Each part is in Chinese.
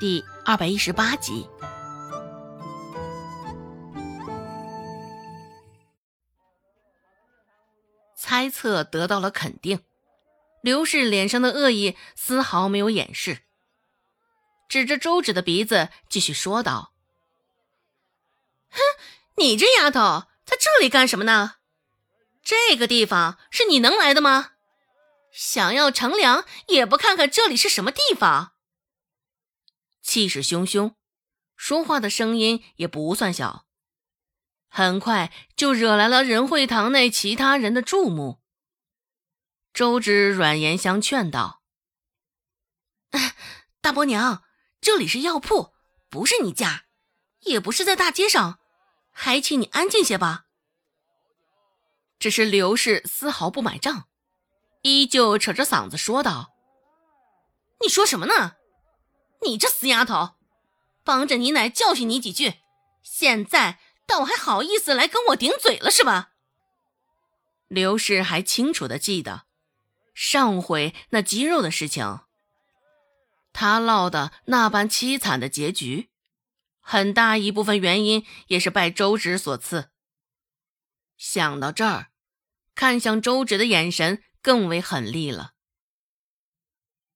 第二百一十八集。猜测得到了肯定，刘氏脸上的恶意丝毫没有掩饰，指着周芷的鼻子继续说道：“哼，你这丫头在这里干什么呢？这个地方是你能来的吗？想要乘凉也不看看这里是什么地方。”气势汹汹，说话的声音也不算小。很快就惹来了仁惠堂内其他人的注目。周芷软言相劝道：“大伯娘，这里是药铺，不是你家，也不是在大街上，还请你安静些吧。”只是刘氏丝毫不买账，依旧扯着嗓子说道：“你说什么呢？你这死丫头，帮着你奶教训你几句，现在……”倒还好意思来跟我顶嘴了是吧？刘氏还清楚的记得上回那鸡肉的事情，他落的那般凄惨的结局，很大一部分原因也是拜周芷所赐。想到这儿，看向周芷的眼神更为狠厉了。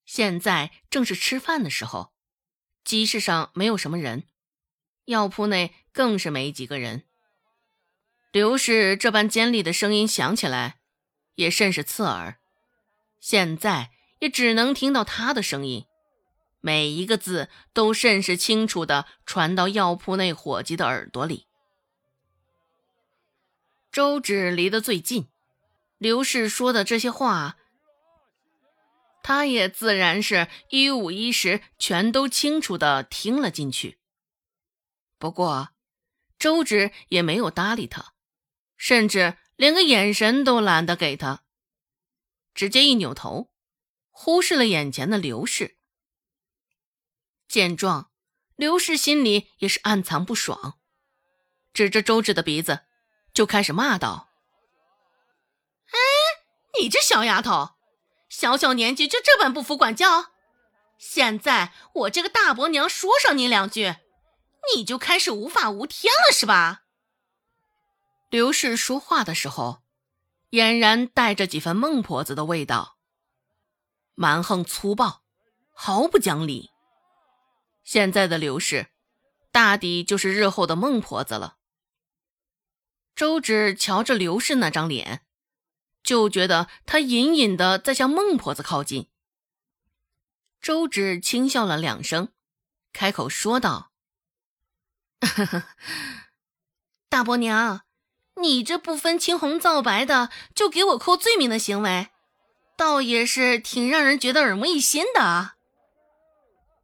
现在正是吃饭的时候，集市上没有什么人。药铺内更是没几个人。刘氏这般尖利的声音响起来，也甚是刺耳。现在也只能听到他的声音，每一个字都甚是清楚的传到药铺内伙计的耳朵里。周芷离得最近，刘氏说的这些话，他也自然是一五一十，全都清楚的听了进去。不过，周芷也没有搭理他，甚至连个眼神都懒得给他，直接一扭头，忽视了眼前的刘氏。见状，刘氏心里也是暗藏不爽，指着周芷的鼻子就开始骂道：“哎，你这小丫头，小小年纪就这般不服管教！现在我这个大伯娘说上你两句。”你就开始无法无天了是吧？刘氏说话的时候，俨然带着几分孟婆子的味道，蛮横粗暴，毫不讲理。现在的刘氏，大抵就是日后的孟婆子了。周芷瞧着刘氏那张脸，就觉得他隐隐的在向孟婆子靠近。周芷轻笑了两声，开口说道。大伯娘，你这不分青红皂白的就给我扣罪名的行为，倒也是挺让人觉得耳目一新的啊。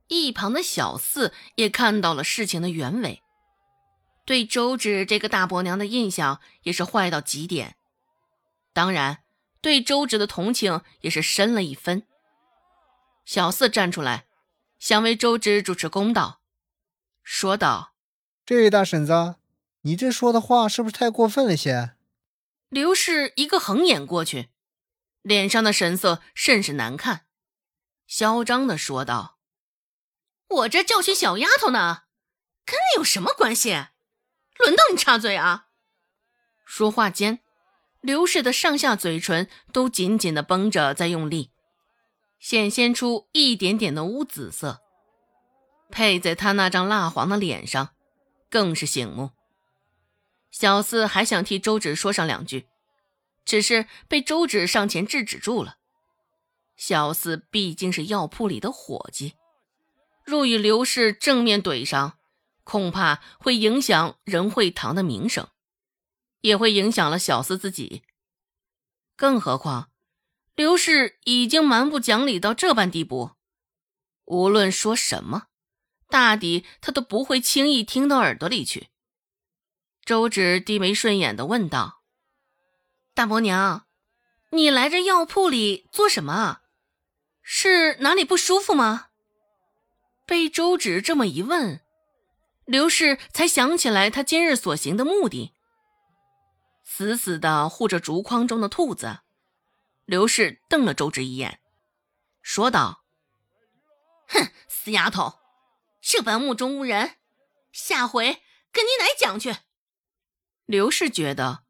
一旁的小四也看到了事情的原委，对周芷这个大伯娘的印象也是坏到极点，当然对周芷的同情也是深了一分。小四站出来，想为周芷主持公道，说道。这位大婶子，你这说的话是不是太过分了些？刘氏一个横眼过去，脸上的神色甚是难看，嚣张的说道：“我这教训小丫头呢，跟你有什么关系？轮到你插嘴啊！”说话间，刘氏的上下嘴唇都紧紧的绷着，在用力，显现出一点点的乌紫色，配在她那张蜡黄的脸上。更是醒目。小四还想替周芷说上两句，只是被周芷上前制止住了。小四毕竟是药铺里的伙计，若与刘氏正面怼上，恐怕会影响仁惠堂的名声，也会影响了小四自己。更何况，刘氏已经蛮不讲理到这般地步，无论说什么。大抵他都不会轻易听到耳朵里去。周芷低眉顺眼的问道：“大伯娘，你来这药铺里做什么？是哪里不舒服吗？”被周芷这么一问，刘氏才想起来他今日所行的目的。死死的护着竹筐中的兔子，刘氏瞪了周芷一眼，说道：“哼，死丫头！”这般目中无人，下回跟你奶讲去。刘氏觉得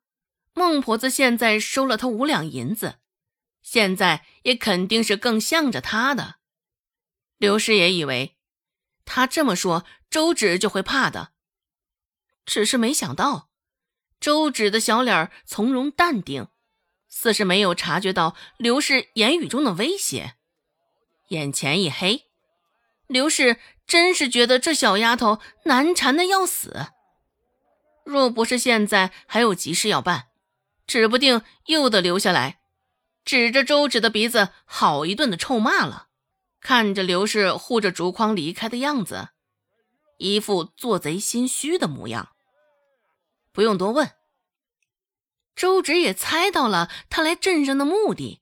孟婆子现在收了他五两银子，现在也肯定是更向着他的。刘氏也以为他这么说，周芷就会怕的，只是没想到周芷的小脸从容淡定，似是没有察觉到刘氏言语中的威胁，眼前一黑。刘氏真是觉得这小丫头难缠的要死。若不是现在还有急事要办，指不定又得留下来，指着周芷的鼻子好一顿的臭骂了。看着刘氏护着竹筐离开的样子，一副做贼心虚的模样。不用多问，周芷也猜到了他来镇上的目的，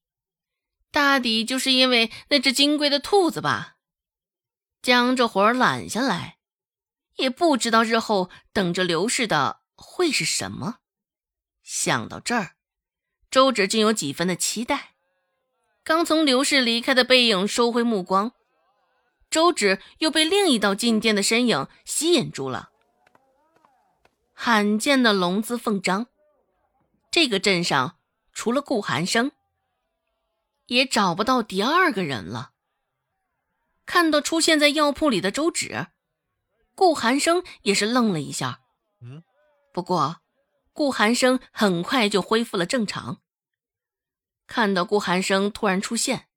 大抵就是因为那只金贵的兔子吧。将这活儿揽下来。也不知道日后等着刘氏的会是什么。想到这儿，周芷竟有几分的期待。刚从刘氏离开的背影收回目光，周芷又被另一道进店的身影吸引住了。罕见的龙姿凤章，这个镇上除了顾寒生，也找不到第二个人了。看到出现在药铺里的周芷。顾寒生也是愣了一下，嗯，不过顾寒生很快就恢复了正常。看到顾寒生突然出现，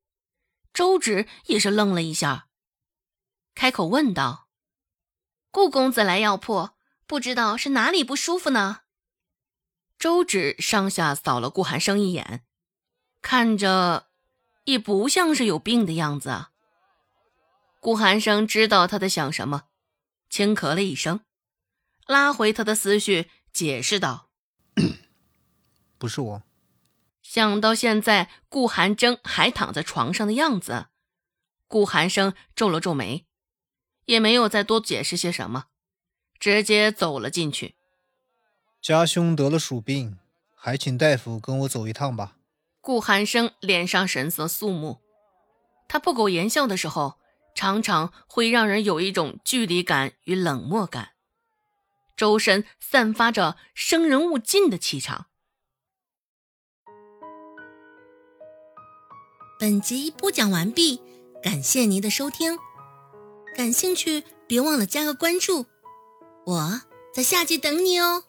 周芷也是愣了一下，开口问道：“顾公子来药铺，不知道是哪里不舒服呢？”周芷上下扫了顾寒生一眼，看着也不像是有病的样子啊。顾寒生知道他在想什么。轻咳了一声，拉回他的思绪，解释道：“不是我。”想到现在顾寒征还躺在床上的样子，顾寒生皱了皱眉，也没有再多解释些什么，直接走了进去。家兄得了鼠病，还请大夫跟我走一趟吧。顾寒生脸上神色肃穆，他不苟言笑的时候。常常会让人有一种距离感与冷漠感，周身散发着生人勿近的气场。本集播讲完毕，感谢您的收听，感兴趣别忘了加个关注，我在下集等你哦。